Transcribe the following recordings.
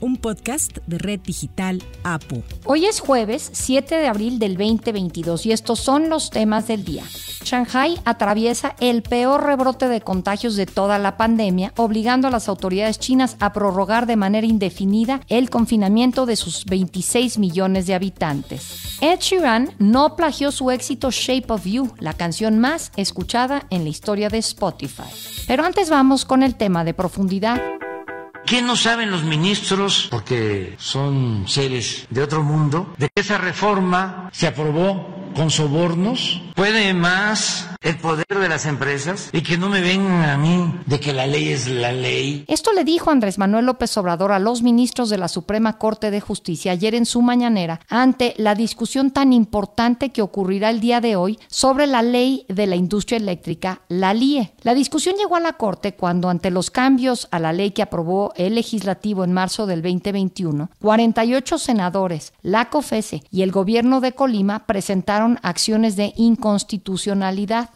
un podcast de Red Digital APO. Hoy es jueves 7 de abril del 2022 y estos son los temas del día. Shanghai atraviesa el peor rebrote de contagios de toda la pandemia, obligando a las autoridades chinas a prorrogar de manera indefinida el confinamiento de sus 26 millones de habitantes. Ed Sheeran no plagió su éxito Shape of You, la canción más escuchada en la historia de Spotify. Pero antes vamos con el tema de profundidad. ¿Qué no saben los ministros, porque son seres de otro mundo, de que esa reforma se aprobó con sobornos, puede más el poder de las empresas y que no me vengan a mí de que la ley es la ley. Esto le dijo Andrés Manuel López Obrador a los ministros de la Suprema Corte de Justicia ayer en su mañanera ante la discusión tan importante que ocurrirá el día de hoy sobre la ley de la industria eléctrica, la LIE. La discusión llegó a la Corte cuando ante los cambios a la ley que aprobó el legislativo en marzo del 2021, 48 senadores, la COFESE y el gobierno de Colima presentaron acciones de inconstitucionalidad.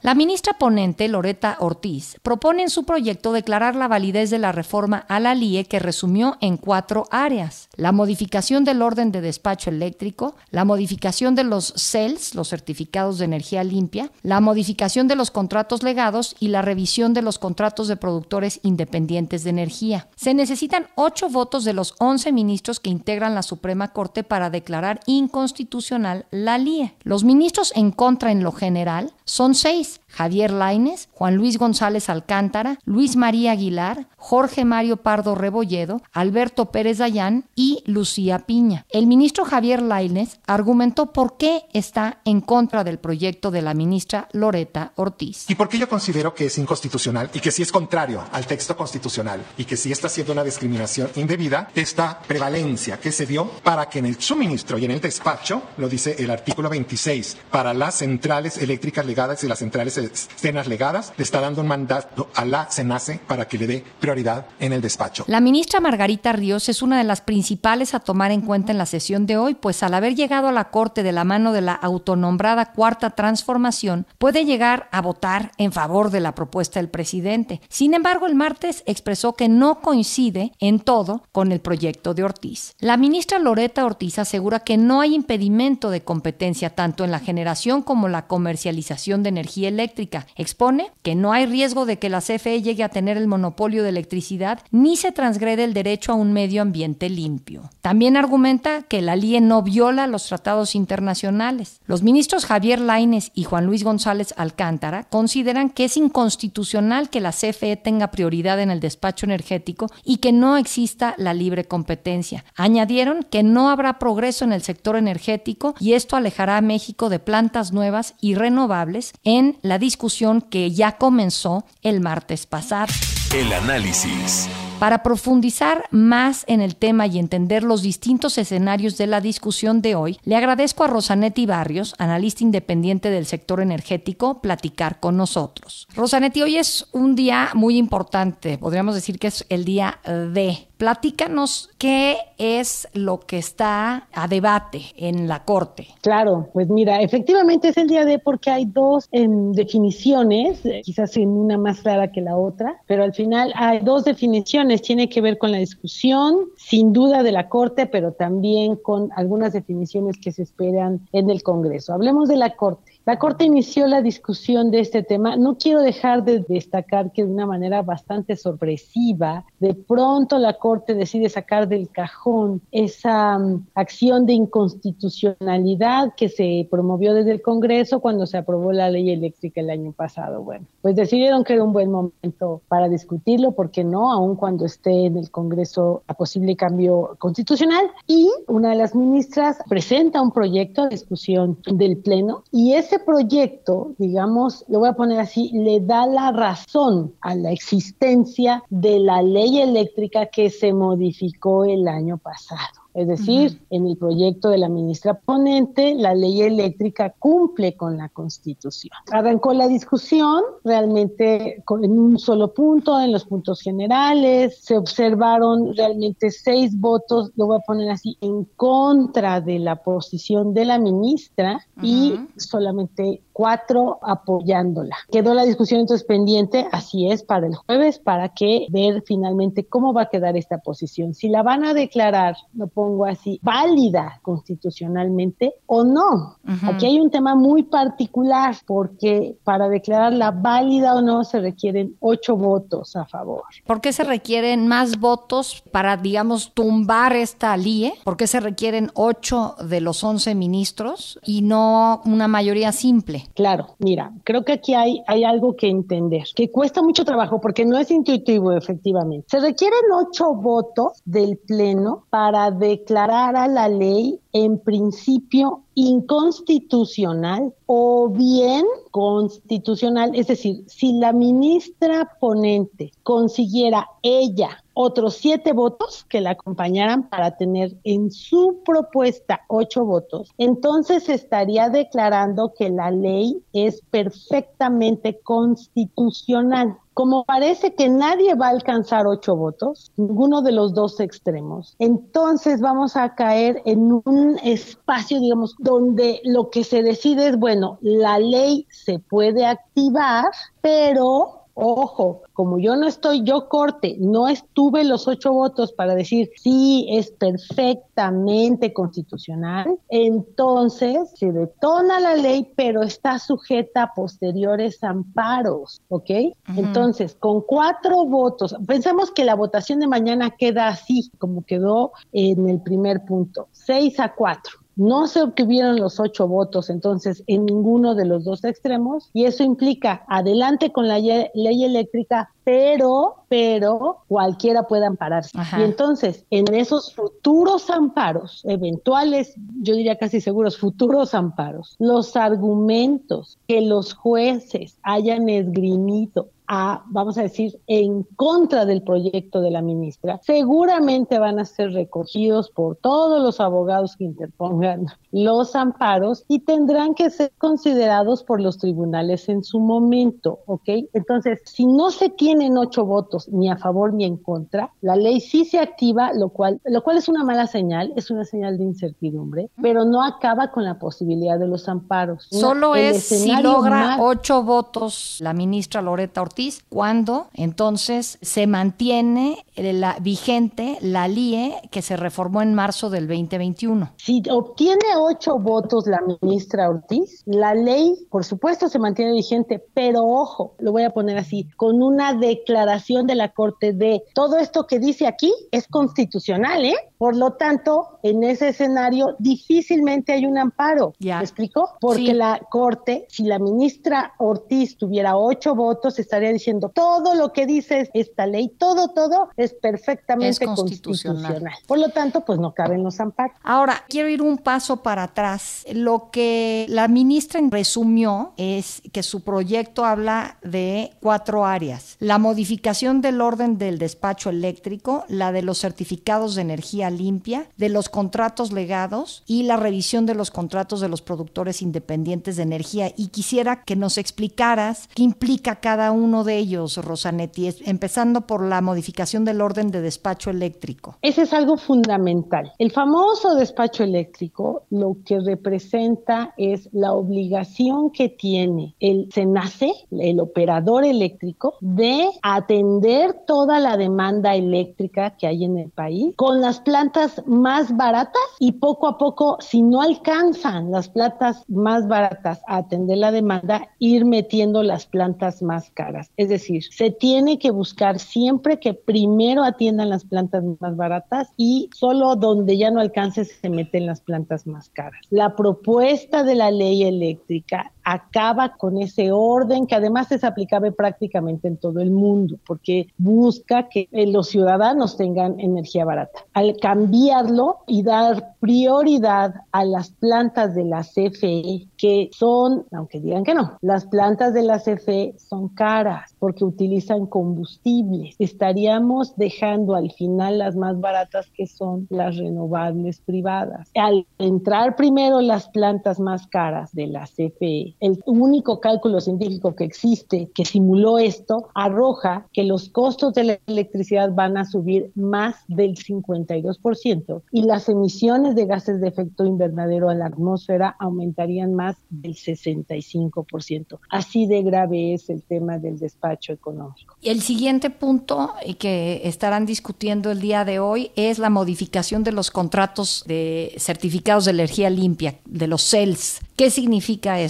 La ministra ponente, Loreta Ortiz, propone en su proyecto declarar la validez de la reforma a la LIE que resumió en cuatro áreas. La modificación del orden de despacho eléctrico, la modificación de los CELS, los certificados de energía limpia, la modificación de los contratos legados y la revisión de los contratos de productores independientes de energía. Se necesitan ocho votos de los once ministros que integran la Suprema Corte para declarar inconstitucional la LIE. Los ministros en contra en lo general son seis. Javier Laines, Juan Luis González Alcántara, Luis María Aguilar, Jorge Mario Pardo Rebolledo, Alberto Pérez Dayán y Lucía Piña. El ministro Javier Laines argumentó por qué está en contra del proyecto de la ministra Loreta Ortiz. Y por qué yo considero que es inconstitucional y que si es contrario al texto constitucional y que si está siendo una discriminación indebida, esta prevalencia que se dio para que en el suministro y en el despacho, lo dice el artículo 26, para las centrales eléctricas legadas y las centrales escenas legadas, le está dando un mandato a la SENACE para que le dé prioridad en el despacho. La ministra Margarita Ríos es una de las principales a tomar en cuenta en la sesión de hoy, pues al haber llegado a la Corte de la mano de la autonombrada Cuarta Transformación, puede llegar a votar en favor de la propuesta del presidente. Sin embargo, el martes expresó que no coincide en todo con el proyecto de Ortiz. La ministra Loreta Ortiz asegura que no hay impedimento de competencia tanto en la generación como la comercialización de energía eléctrica Expone que no hay riesgo de que la CFE llegue a tener el monopolio de electricidad ni se transgrede el derecho a un medio ambiente limpio. También argumenta que la LIE no viola los tratados internacionales. Los ministros Javier Laines y Juan Luis González Alcántara consideran que es inconstitucional que la CFE tenga prioridad en el despacho energético y que no exista la libre competencia. Añadieron que no habrá progreso en el sector energético y esto alejará a México de plantas nuevas y renovables en la discusión que ya comenzó el martes pasado. El análisis. Para profundizar más en el tema y entender los distintos escenarios de la discusión de hoy, le agradezco a Rosanetti Barrios, analista independiente del sector energético, platicar con nosotros. Rosanetti, hoy es un día muy importante, podríamos decir que es el día de Platícanos qué es lo que está a debate en la Corte. Claro, pues mira, efectivamente es el día de porque hay dos definiciones, quizás en una más clara que la otra, pero al final hay dos definiciones. Tiene que ver con la discusión, sin duda, de la Corte, pero también con algunas definiciones que se esperan en el Congreso. Hablemos de la Corte. La Corte inició la discusión de este tema. No quiero dejar de destacar que de una manera bastante sorpresiva, de pronto la Corte decide sacar del cajón esa um, acción de inconstitucionalidad que se promovió desde el Congreso cuando se aprobó la ley eléctrica el año pasado. Bueno, pues decidieron que era un buen momento para discutirlo, porque no, aun cuando esté en el Congreso a posible cambio constitucional. Y una de las ministras presenta un proyecto de discusión del Pleno y ese proyecto, digamos, lo voy a poner así, le da la razón a la existencia de la ley eléctrica que se modificó el año pasado. Es decir, en el proyecto de la ministra ponente, la ley eléctrica cumple con la Constitución. Arrancó la discusión realmente en un solo punto, en los puntos generales. Se observaron realmente seis votos, lo voy a poner así, en contra de la posición de la ministra y solamente cuatro apoyándola. Quedó la discusión entonces pendiente, así es, para el jueves, para que ver finalmente cómo va a quedar esta posición. Si la van a declarar, lo pongo así, válida constitucionalmente o no. Aquí hay un tema muy particular porque para declararla válida o no se requieren ocho votos a favor. ¿Por qué se requieren más votos para, digamos, tumbar esta LIE? ¿Por qué se requieren ocho de los once ministros y no una mayoría simple? Claro, mira, creo que aquí hay, algo que entender, que cuesta mucho trabajo porque no es intuitivo efectivamente. Se requieren ocho votos del Pleno para declarar a la ley en principio inconstitucional o bien constitucional. Es decir, si la ministra ponente consiguiera ella otros siete votos que la acompañaran para tener en su propuesta ocho votos, entonces estaría declarando que la ley es perfectamente constitucional. Como parece que nadie va a alcanzar ocho votos, ninguno de los dos extremos, entonces vamos a caer en un espacio, digamos, donde lo que se decide es, bueno, la ley se puede activar, pero Ojo, como yo no estoy, yo corte, no estuve los ocho votos para decir sí, es perfectamente constitucional, entonces se detona la ley, pero está sujeta a posteriores amparos, ¿ok? Entonces, con cuatro votos, pensamos que la votación de mañana queda así, como quedó en el primer punto, seis a cuatro. No se obtuvieron los ocho votos entonces en ninguno de los dos extremos y eso implica adelante con la ley eléctrica, pero, pero cualquiera puede ampararse. Y entonces en esos futuros amparos, eventuales, yo diría casi seguros, futuros amparos, los argumentos que los jueces hayan esgrimido a, vamos a decir, en contra del proyecto de la ministra, seguramente van a ser recogidos por todos los abogados que interpongan los amparos y tendrán que ser considerados por los tribunales en su momento, ¿ok? Entonces, si no se tienen ocho votos ni a favor ni en contra, la ley sí se activa, lo cual, lo cual es una mala señal, es una señal de incertidumbre, pero no acaba con la posibilidad de los amparos. Solo es si logra ocho votos la ministra Loreta Ortiz, cuando entonces se mantiene la vigente la LIE que se reformó en marzo del 2021. Si obtiene ocho votos la ministra Ortiz, la ley, por supuesto, se mantiene vigente, pero ojo, lo voy a poner así, con una declaración de la Corte de todo esto que dice aquí es constitucional, ¿eh? Por lo tanto, en ese escenario difícilmente hay un amparo. ¿Me explico? Porque la Corte, si la ministra Ortiz tuviera ocho votos, estaría diciendo todo lo que dice esta ley, todo, todo es perfectamente constitucional. Por lo tanto, pues no caben los amparos. Ahora, quiero ir un paso para atrás. Lo que la ministra resumió es que su proyecto habla de cuatro áreas. La modificación del orden del despacho eléctrico, la de los certificados de energía limpia, de los contratos legados y la revisión de los contratos de los productores independientes de energía. Y quisiera que nos explicaras qué implica cada uno de ellos, Rosanetti, empezando por la modificación del orden de despacho eléctrico. Ese es algo fundamental. El famoso despacho eléctrico lo que representa es la obligación que tiene el SENACE, el operador eléctrico, de atender toda la demanda eléctrica que hay en el país con las plantas más baratas y poco a poco, si no alcanzan las plantas más baratas a atender la demanda, ir metiendo las plantas más caras. Es decir, se tiene que buscar siempre que primero atiendan las plantas más baratas y solo donde ya no alcance se meten las plantas más caras. La propuesta de la ley eléctrica acaba con ese orden que además es aplicable prácticamente en todo el mundo, porque busca que los ciudadanos tengan energía barata. Al cambiarlo y dar prioridad a las plantas de la CFE, que son, aunque digan que no, las plantas de la CFE son caras porque utilizan combustibles. Estaríamos dejando al final las más baratas que son las renovables privadas. Al entrar primero las plantas más caras de la CFE, el único cálculo científico que existe que simuló esto arroja que los costos de la electricidad van a subir más del 52% y las emisiones de gases de efecto invernadero a la atmósfera aumentarían más del 65%. Así de grave es el tema del despacho económico. El siguiente punto que estarán discutiendo el día de hoy es la modificación de los contratos de certificados de energía limpia, de los CELS. ¿Qué significa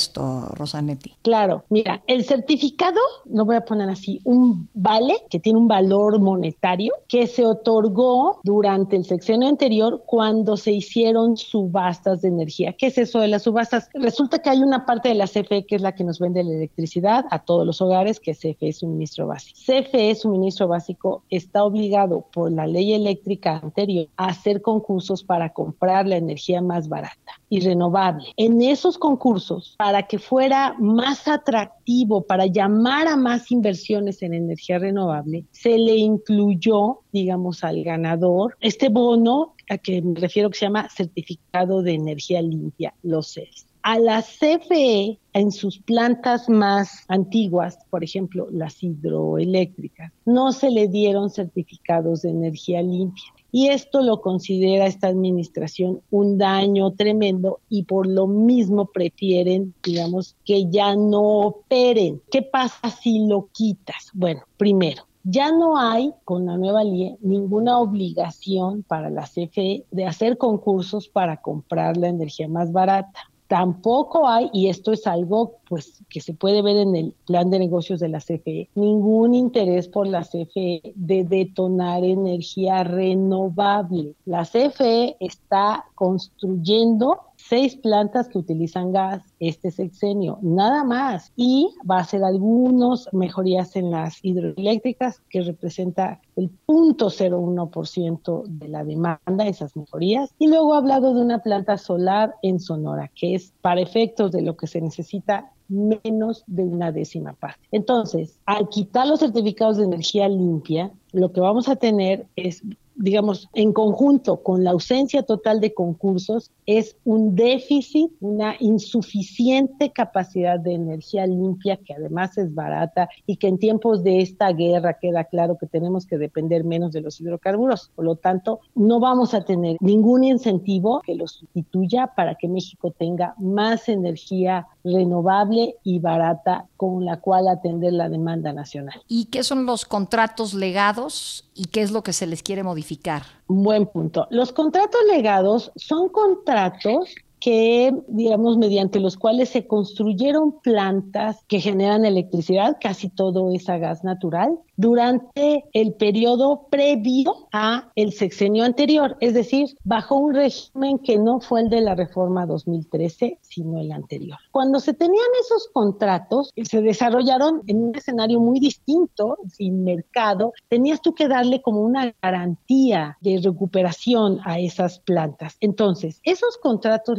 Rosanetti? Claro, mira, el certificado, lo voy a poner así, un vale que tiene un valor monetario que se otorgó durante el sexenio anterior cuando se hicieron subastas de energía. ¿Qué es eso de las subastas? Resulta que hay una parte de la CFE que es la que nos vende la electricidad a todos los hogares, que es CFE Suministro Básico. CFE Suministro Básico está obligado por la ley eléctrica anterior a hacer concursos para comprar la energía más barata y renovable. En esos concursos, para que fuera más atractivo, para llamar a más inversiones en energía renovable, se le incluyó, digamos, al ganador este bono a que me refiero que se llama certificado de energía limpia, los CES. A la CFE, en sus plantas más antiguas, por ejemplo, las hidroeléctricas, no se le dieron certificados de energía limpia. Y esto lo considera esta administración un daño tremendo y por lo mismo prefieren, digamos, que ya no operen. ¿Qué pasa si lo quitas? Bueno, primero, ya no hay con la nueva ley ninguna obligación para la CFE de hacer concursos para comprar la energía más barata. Tampoco hay, y esto es algo pues que se puede ver en el plan de negocios de la CFE, ningún interés por la CFE de detonar energía renovable. La CFE está construyendo seis plantas que utilizan gas este sexenio, nada más. Y va a hacer algunas mejorías en las hidroeléctricas, que representa el 0.01% de la demanda, esas mejorías. Y luego ha hablado de una planta solar en Sonora, que es para efectos de lo que se necesita menos de una décima parte. Entonces, al quitar los certificados de energía limpia, lo que vamos a tener es digamos, en conjunto con la ausencia total de concursos, es un déficit, una insuficiente capacidad de energía limpia, que además es barata y que en tiempos de esta guerra queda claro que tenemos que depender menos de los hidrocarburos. Por lo tanto, no vamos a tener ningún incentivo que lo sustituya para que México tenga más energía renovable y barata con la cual atender la demanda nacional. ¿Y qué son los contratos legados y qué es lo que se les quiere modificar? Buen punto. Los contratos legados son contratos que, digamos, mediante los cuales se construyeron plantas que generan electricidad, casi todo es a gas natural, durante el periodo previo a el sexenio anterior, es decir, bajo un régimen que no fue el de la reforma 2013, sino el anterior. Cuando se tenían esos contratos, se desarrollaron en un escenario muy distinto, sin mercado, tenías tú que darle como una garantía de recuperación a esas plantas. Entonces, esos contratos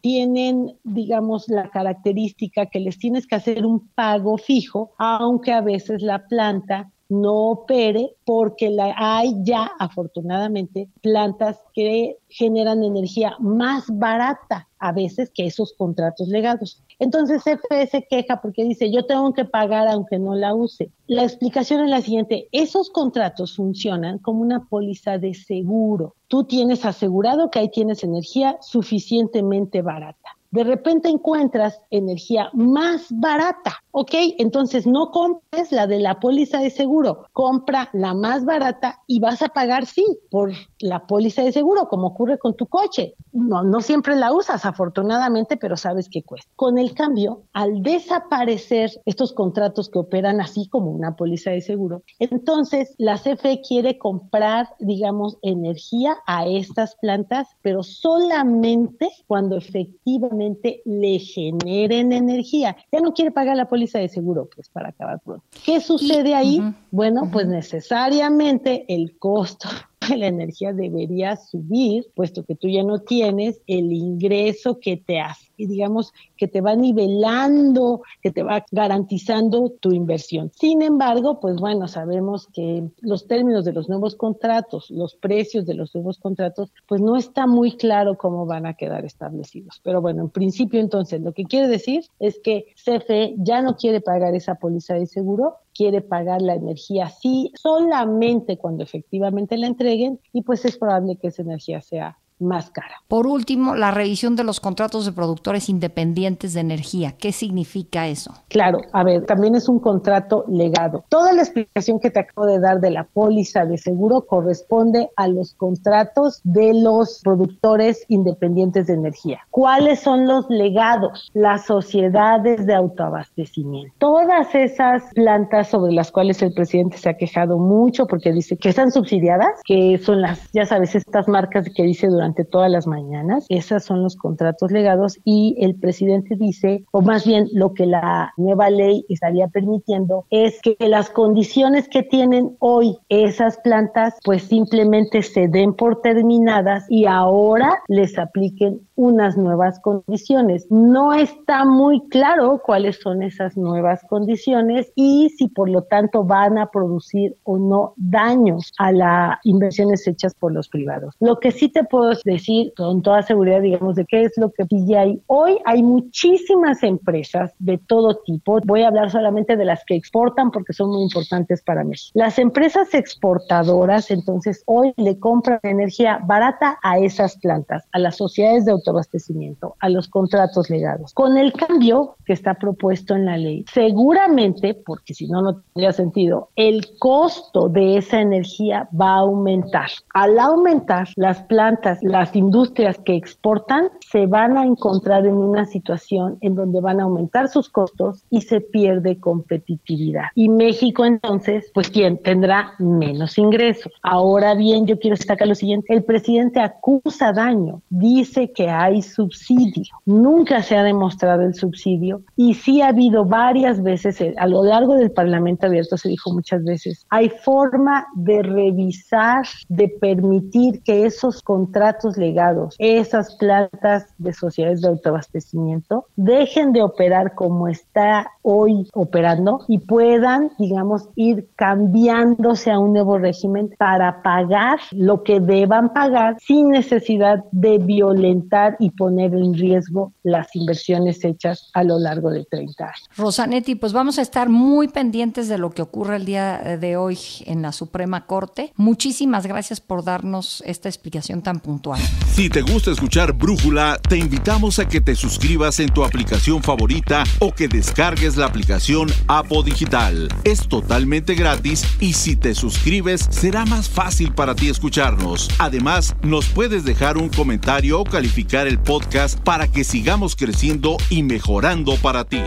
tienen, digamos, la característica que les tienes que hacer un pago fijo, aunque a veces la planta no opere porque hay ya afortunadamente plantas que generan energía más barata a veces que esos contratos legados. Entonces CFE se queja porque dice yo tengo que pagar aunque no la use. La explicación es la siguiente, esos contratos funcionan como una póliza de seguro. Tú tienes asegurado que ahí tienes energía suficientemente barata de repente encuentras energía más barata, ¿ok? Entonces no compres la de la póliza de seguro, compra la más barata y vas a pagar, sí, por la póliza de seguro, como ocurre con tu coche. No, no siempre la usas, afortunadamente, pero sabes que cuesta. Con el cambio, al desaparecer estos contratos que operan así como una póliza de seguro, entonces la CFE quiere comprar, digamos, energía a estas plantas, pero solamente cuando efectivamente efectivamente le generen energía. Ya no quiere pagar la póliza de seguro, pues para acabar pronto. ¿Qué sucede ahí? Bueno, pues necesariamente el costo la energía debería subir, puesto que tú ya no tienes el ingreso que te hace, digamos, que te va nivelando, que te va garantizando tu inversión. Sin embargo, pues bueno, sabemos que los términos de los nuevos contratos, los precios de los nuevos contratos, pues no está muy claro cómo van a quedar establecidos. Pero bueno, en principio entonces lo que quiere decir es que CFE ya no quiere pagar esa póliza de seguro, quiere pagar la energía sí solamente cuando efectivamente la entreguen y pues es probable que esa energía sea más cara. Por último, la revisión de los contratos de productores independientes de energía. ¿Qué significa eso? Claro, a ver, también es un contrato legado. Toda la explicación que te acabo de dar de la póliza de seguro corresponde a los contratos de los productores independientes de energía. ¿Cuáles son los legados? Las sociedades de autoabastecimiento. Todas esas plantas sobre las cuales el presidente se ha quejado mucho porque dice que están subsidiadas, que son las, ya sabes, estas marcas que dice durante todas las mañanas. Esos son los contratos legados y el presidente dice, o más bien lo que la nueva ley estaría permitiendo es que las condiciones que tienen hoy esas plantas pues simplemente se den por terminadas y ahora les apliquen unas nuevas condiciones. No está muy claro cuáles son esas nuevas condiciones y si por lo tanto van a producir o no daños a las inversiones hechas por los privados. Lo que sí te puedo decir con toda seguridad, digamos, de qué es lo que ahí. Hoy hay muchísimas empresas de todo tipo. Voy a hablar solamente de las que exportan porque son muy importantes para mí. Las empresas exportadoras, entonces, hoy le compran energía barata a esas plantas, a las sociedades de autoabastecimiento, a los contratos legados. Con el cambio que está propuesto en la ley, seguramente, porque si no, no tendría sentido, el costo de esa energía va a aumentar. Al aumentar, las plantas, las industrias que exportan se van a encontrar en una situación en donde van a aumentar sus costos y se pierde competitividad. Y México entonces, pues ¿quién? Tendrá menos ingresos. Ahora bien, yo quiero destacar lo siguiente, el presidente acusa daño, dice que hay subsidio. Nunca se ha demostrado el subsidio y sí ha habido varias veces, eh, a lo largo del Parlamento abierto se dijo muchas veces, hay forma de revisar, de permitir que esos contratos legados, esas plantas de sociedades de autoabastecimiento, dejen de operar como está hoy operando y puedan, digamos, ir cambiándose a un nuevo régimen para pagar lo que deban pagar sin necesidad de violentar y poner en riesgo las inversiones hechas a lo largo de 30 años. Rosanetti, pues vamos a estar muy pendientes de lo que ocurre el día de hoy en la Suprema Corte. Muchísimas gracias por darnos esta explicación tan puntual. Si te gusta escuchar Brújula, te invitamos a que te suscribas en tu aplicación favorita o que descargues la aplicación Apo Digital. Es totalmente gratis y si te suscribes será más fácil para ti escucharnos. Además, nos puedes dejar un comentario o calificar el podcast para que sigamos creciendo y mejorando para ti.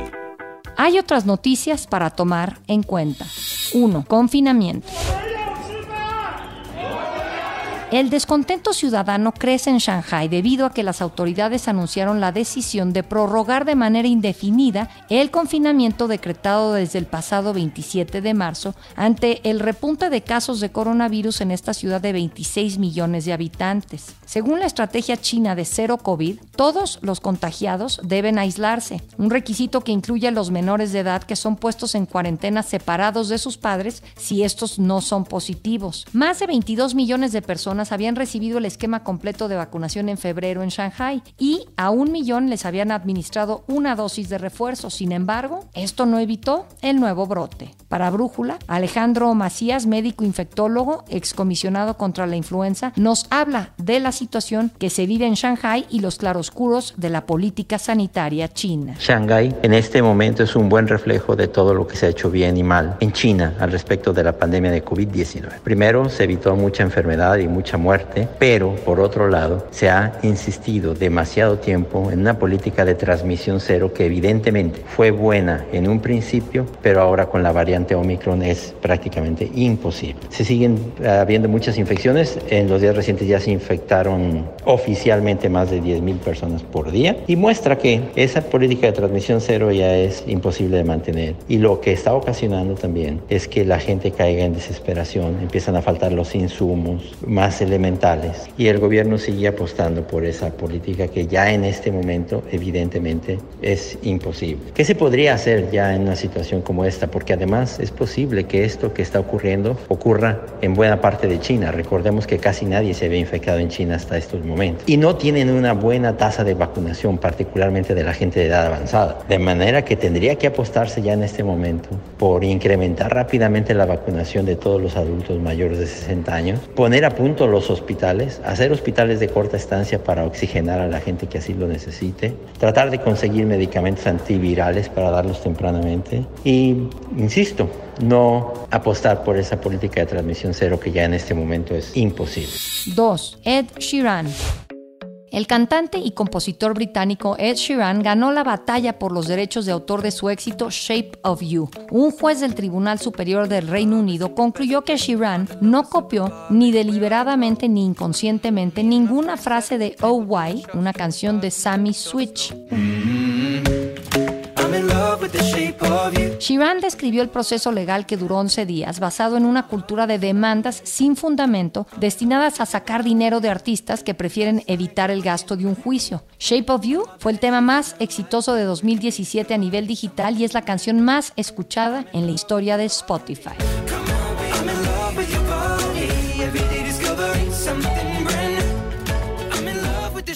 Hay otras noticias para tomar en cuenta. 1. Confinamiento. El descontento ciudadano crece en Shanghai debido a que las autoridades anunciaron la decisión de prorrogar de manera indefinida el confinamiento decretado desde el pasado 27 de marzo ante el repunte de casos de coronavirus en esta ciudad de 26 millones de habitantes. Según la estrategia china de cero COVID, todos los contagiados deben aislarse, un requisito que incluye a los menores de edad que son puestos en cuarentena separados de sus padres si estos no son positivos. Más de 22 millones de personas habían recibido el esquema completo de vacunación en febrero en Shanghai y a un millón les habían administrado una dosis de refuerzo. Sin embargo, esto no evitó el nuevo brote. Para Brújula, Alejandro Macías, médico infectólogo, excomisionado contra la influenza, nos habla de la situación que se vive en Shanghai y los claroscuros de la política sanitaria china. Shanghai en este momento es un buen reflejo de todo lo que se ha hecho bien y mal en China al respecto de la pandemia de COVID-19. Primero, se evitó mucha enfermedad y mucha mucha muerte, pero por otro lado se ha insistido demasiado tiempo en una política de transmisión cero que evidentemente fue buena en un principio, pero ahora con la variante Omicron es prácticamente imposible. Se siguen habiendo muchas infecciones, en los días recientes ya se infectaron oficialmente más de 10.000 personas por día y muestra que esa política de transmisión cero ya es imposible de mantener. Y lo que está ocasionando también es que la gente caiga en desesperación, empiezan a faltar los insumos más elementales y el gobierno sigue apostando por esa política que ya en este momento evidentemente es imposible. ¿Qué se podría hacer ya en una situación como esta? Porque además es posible que esto que está ocurriendo ocurra en buena parte de China. Recordemos que casi nadie se había infectado en China hasta estos momentos. Y no tienen una buena tasa de vacunación, particularmente de la gente de edad avanzada. De manera que tendría que apostarse ya en este momento por incrementar rápidamente la vacunación de todos los adultos mayores de 60 años, poner a punto los hospitales, hacer hospitales de corta estancia para oxigenar a la gente que así lo necesite, tratar de conseguir medicamentos antivirales para darlos tempranamente y, insisto, no apostar por esa política de transmisión cero que ya en este momento es imposible. 2. Ed Sheeran. El cantante y compositor británico Ed Sheeran ganó la batalla por los derechos de autor de su éxito Shape of You. Un juez del Tribunal Superior del Reino Unido concluyó que Sheeran no copió ni deliberadamente ni inconscientemente ninguna frase de Oh Why, una canción de Sammy Switch. Shiran describió el proceso legal que duró 11 días, basado en una cultura de demandas sin fundamento destinadas a sacar dinero de artistas que prefieren evitar el gasto de un juicio. Shape of You fue el tema más exitoso de 2017 a nivel digital y es la canción más escuchada en la historia de Spotify.